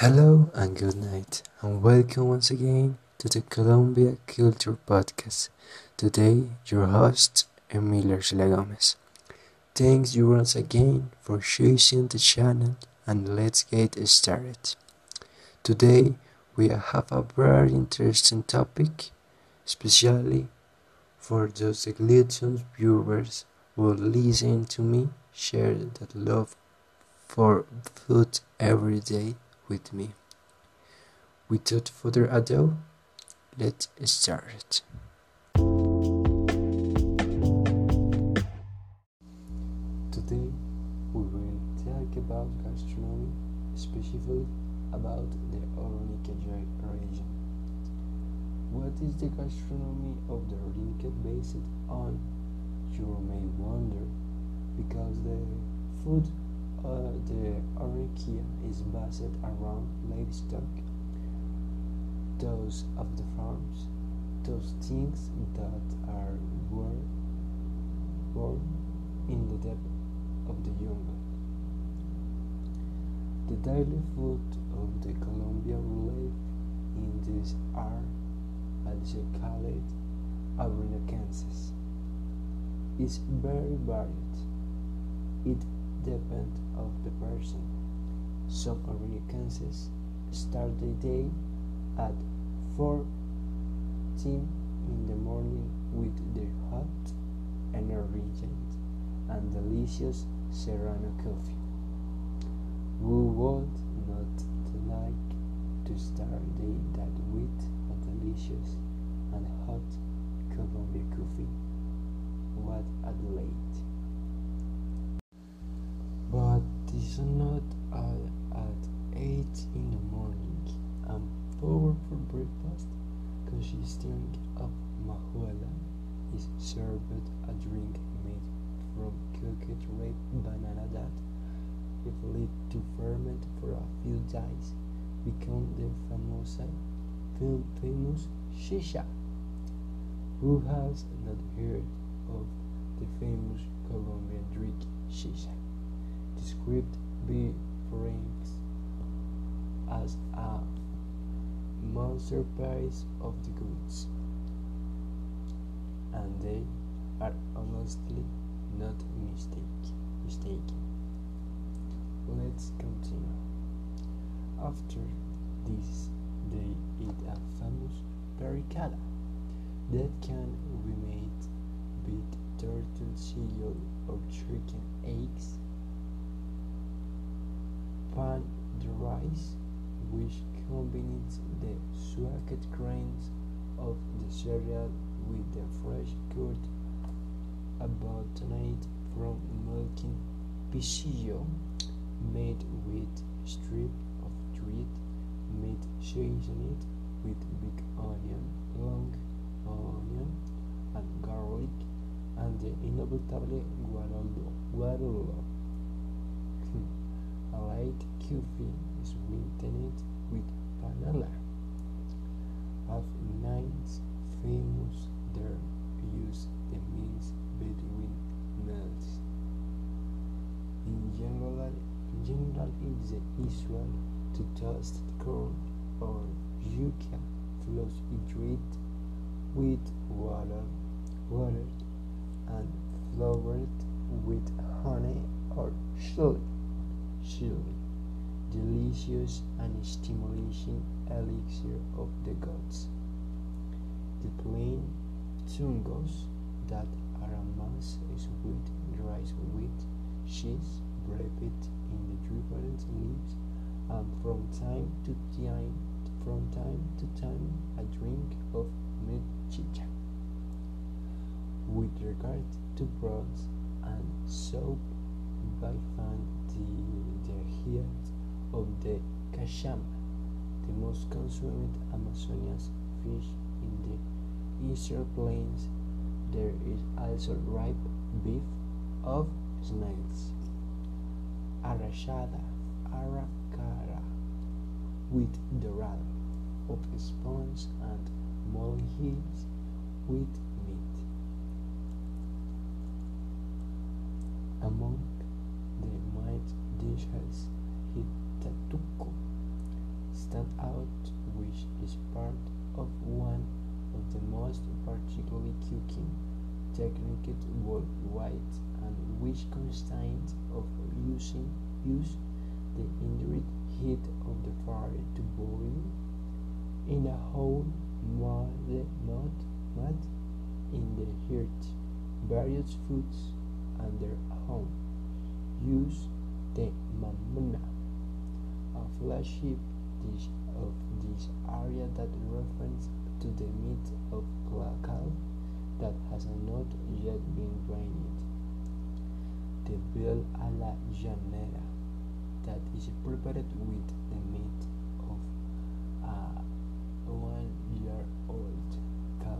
Hello and good night, and welcome once again to the Colombia Culture Podcast. Today, your host, Emilio Arcila Gomez. Thanks you once again for choosing the channel, and let's get started. Today, we have a very interesting topic, especially for those glutton viewers who listen to me share that love for food every day with me. Without further ado, let's start. Today we will talk about gastronomy, specifically about the Orinoquia region. What is the gastronomy of the Orinoquia based on? You may wonder, because the food Uh, the Orinoquia is based around livestock, those of the farms, those things that are born, born in the depth of the jungle. The daily food of the Colombian relief in this are also called Arunicenses is very varied. It depend of the person. Some Americans start the day at 4 in the morning with their hot, energetic, and delicious Serrano coffee. Who would not like to start the day that with a delicious and hot Colombia coffee? What a delight! But is not uh, at 8 in the morning. I'm power for breakfast because she's consisting of majuela is served a drink made from cooked ripe banana that if left to ferment for a few days become the famous famous chicha. Who has not heard of the famous Colombian drink chicha? Described by Franks as a masterpiece of the goods, and they are honestly not mistake, mistaken. Let's continue. After this, they eat a famous pericada that can be made with turtle shell or chicken eggs pan the rice, which combines the soaked grains of the cereal with the fresh cut night from milking pisillo made with strip of dried meat seasoned with big onion, long onion, and garlic, and the inevitable guarolo. guarolo. Light coffee is sweetened with vanilla. Of nines famous there use the means between meals. In general, in general it is usual to toast corn or yuca flours hydrated with water, water and flavored with honey or sugar chili, delicious and stimulating elixir of the gods. The plain tungos that are a mass is with rice with cheese wrapped in the different leaves and from time to time from time to time a drink of chicha. With regard to broths and soap, by find the cachama, the most consumed Amazonian fish in the eastern plains. There is also ripe beef of snails, arrachada, aracara, with dorado of sponge and molehills with using use the indirect heat of the fire to boil in a whole mud, mud, mud in the heart various foods and their home. Use the mamona, a flagship dish of this area that refers to the meat of cow that has not yet been drained. The bill a la llanera that is prepared with the meat of a one year old calf,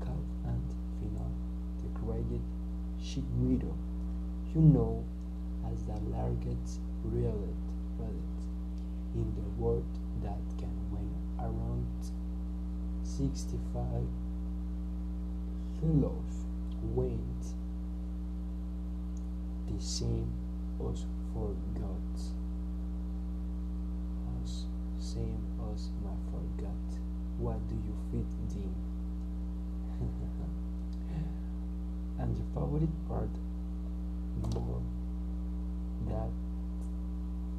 calf and final decorated widow, you know as the largest reality product in the world that can weigh around 65 kilos weight the same as for gods as same as my forgot what do you feed them and the favorite part more that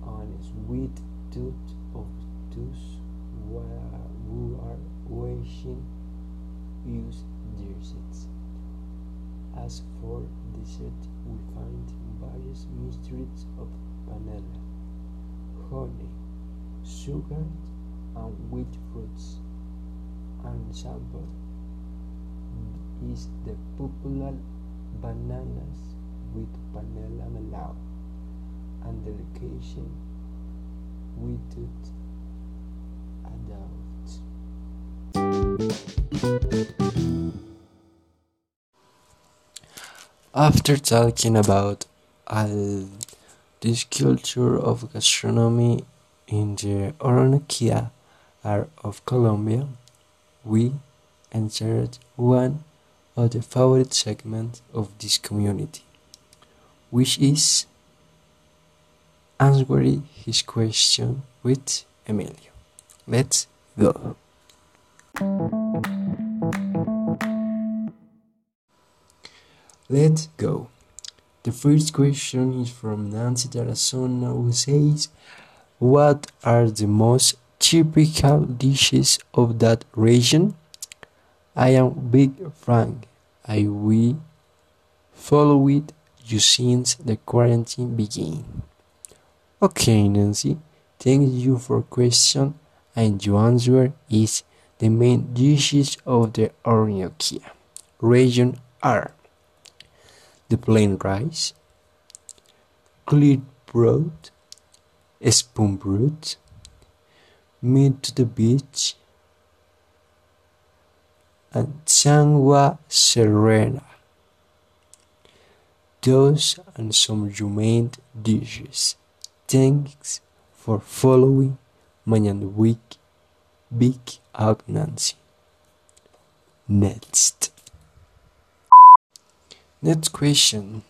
on a sweet tooth of those who are wishing use their seeds. As for the dessert, we find various mysteries of vanilla, honey, sugar, and wheat fruits. And sample is the popular bananas with vanilla melao and delegation with adults. After talking about this culture of gastronomy in the Orinoquia art of Colombia, we entered one of the favorite segments of this community, which is answering his question with Emilio. Let's go. Let's go. The first question is from Nancy Tarazona who says, What are the most typical dishes of that region? I am Big Frank. I will follow it you since the quarantine began. Okay, Nancy, thank you for question and your answer is the main dishes of the Orinoquia region are the plain rice, clear broad, spoon brood, meat to the beach, and Changua Serena. Those and some remained dishes. Thanks for following Mañana Week Big Out Nancy. Next. Next question.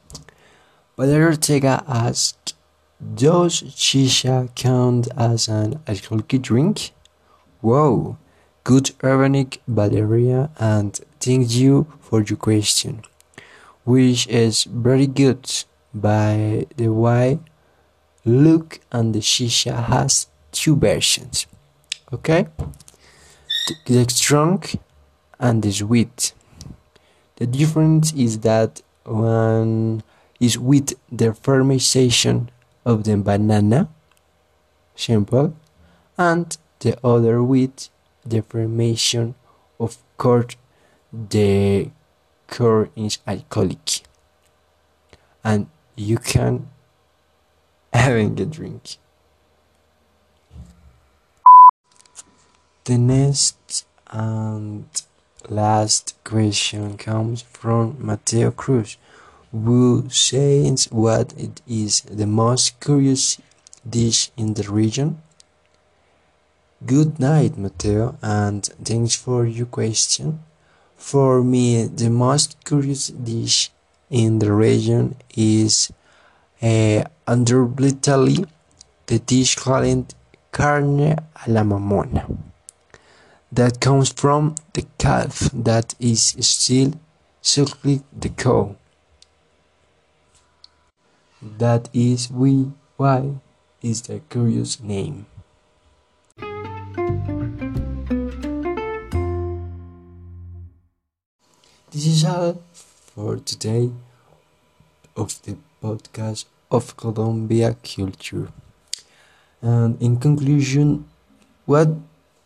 Valeria asked, Does chicha count as an alcoholic drink? Whoa, Good evening, Valeria, and thank you for your question, which is very good. By the way, look and the chicha has two versions. Okay, the strong and the sweet. The difference is that one is with the fermentation of the banana, simple, and the other with the fermentation of corn the corn is alcoholic. And you can having a drink. The next and last question comes from Mateo Cruz who says what it is the most curious dish in the region Good night, Mateo, and thanks for your question. For me, the most curious dish in the region is uh, undoubtedly the dish called carne alla la mamona. That comes from the calf that is still suckling the cow. That is we why is the curious name. This is all for today of the podcast of Colombia culture. And in conclusion, what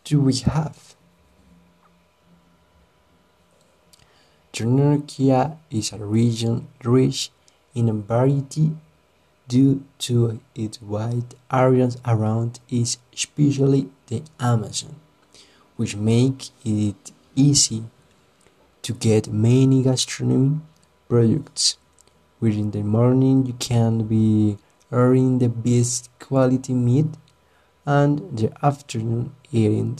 do we have? Ternurquia is a region rich in variety due to its wide areas around it, especially the Amazon, which make it easy to get many gastronomy products. Within the morning you can be eating the best quality meat and the afternoon eating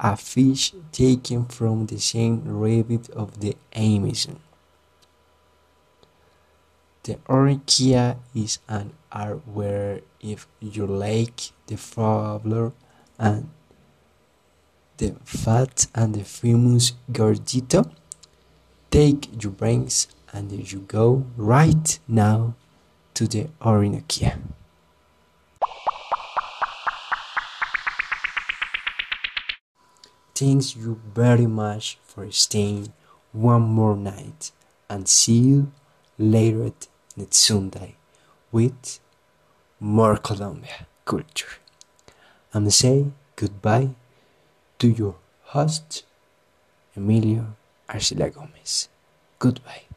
a fish taken from the same rabbit of the Amazon. The Orchia is an art where if you like the flavor and the fat and the famous gordito, Take your brains and you go right now to the Orinoquia. Thanks you very much for staying one more night and see you later next Sunday with more Colombia culture. I'm say goodbye to your host, Emilio Arcila Gomez. Goodbye.